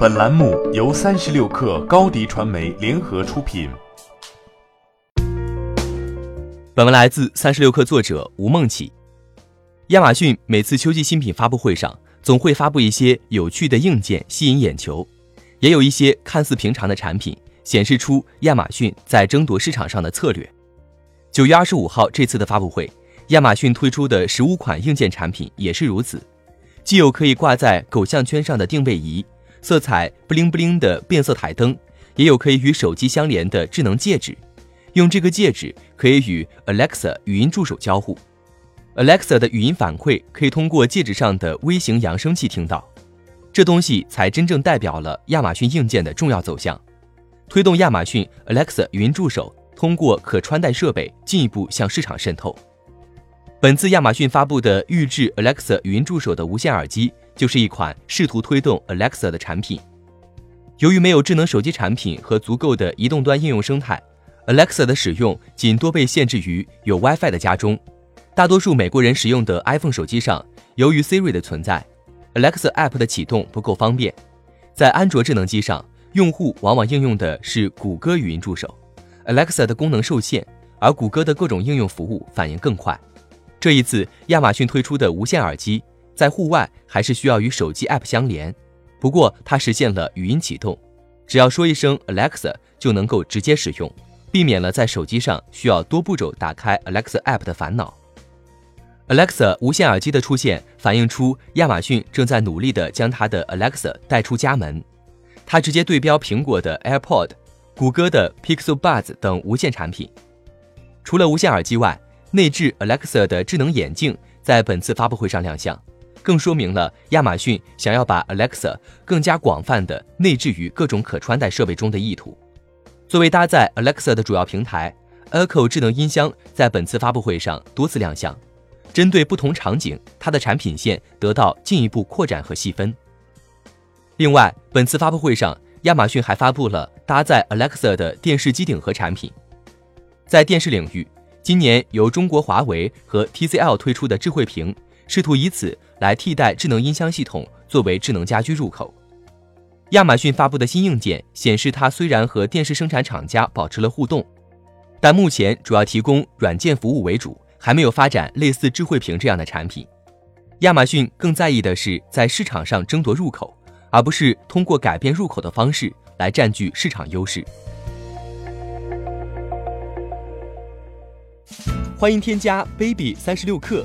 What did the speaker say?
本栏目由三十六氪高低传媒联合出品。本文来自三十六氪作者吴梦起。亚马逊每次秋季新品发布会上，总会发布一些有趣的硬件吸引眼球，也有一些看似平常的产品，显示出亚马逊在争夺市场上的策略。九月二十五号这次的发布会，亚马逊推出的十五款硬件产品也是如此，既有可以挂在狗项圈上的定位仪。色彩不灵不灵的变色台灯，也有可以与手机相连的智能戒指。用这个戒指可以与 Alexa 语音助手交互，Alexa 的语音反馈可以通过戒指上的微型扬声器听到。这东西才真正代表了亚马逊硬件的重要走向，推动亚马逊 Alexa 语音助手通过可穿戴设备进一步向市场渗透。本次亚马逊发布的预制 Alexa 语音助手的无线耳机，就是一款试图推动 Alexa 的产品。由于没有智能手机产品和足够的移动端应用生态，Alexa 的使用仅多被限制于有 WiFi 的家中。大多数美国人使用的 iPhone 手机上，由于 Siri 的存在，Alexa App 的启动不够方便。在安卓智能机上，用户往往应用的是谷歌语音助手，Alexa 的功能受限，而谷歌的各种应用服务反应更快。这一次，亚马逊推出的无线耳机在户外还是需要与手机 App 相连，不过它实现了语音启动，只要说一声 Alexa 就能够直接使用，避免了在手机上需要多步骤打开 Alexa App 的烦恼。Alexa 无线耳机的出现反映出亚马逊正在努力地将它的 Alexa 带出家门，它直接对标苹果的 AirPod、谷歌的 Pixel Buds 等无线产品。除了无线耳机外，内置 Alexa 的智能眼镜在本次发布会上亮相，更说明了亚马逊想要把 Alexa 更加广泛的内置于各种可穿戴设备中的意图。作为搭载 Alexa 的主要平台，Echo 智能音箱在本次发布会上多次亮相，针对不同场景，它的产品线得到进一步扩展和细分。另外，本次发布会上，亚马逊还发布了搭载 Alexa 的电视机顶盒产品，在电视领域。今年由中国华为和 TCL 推出的智慧屏，试图以此来替代智能音箱系统作为智能家居入口。亚马逊发布的新硬件显示，它虽然和电视生产厂家保持了互动，但目前主要提供软件服务为主，还没有发展类似智慧屏这样的产品。亚马逊更在意的是在市场上争夺入口，而不是通过改变入口的方式来占据市场优势。欢迎添加 baby 三十六克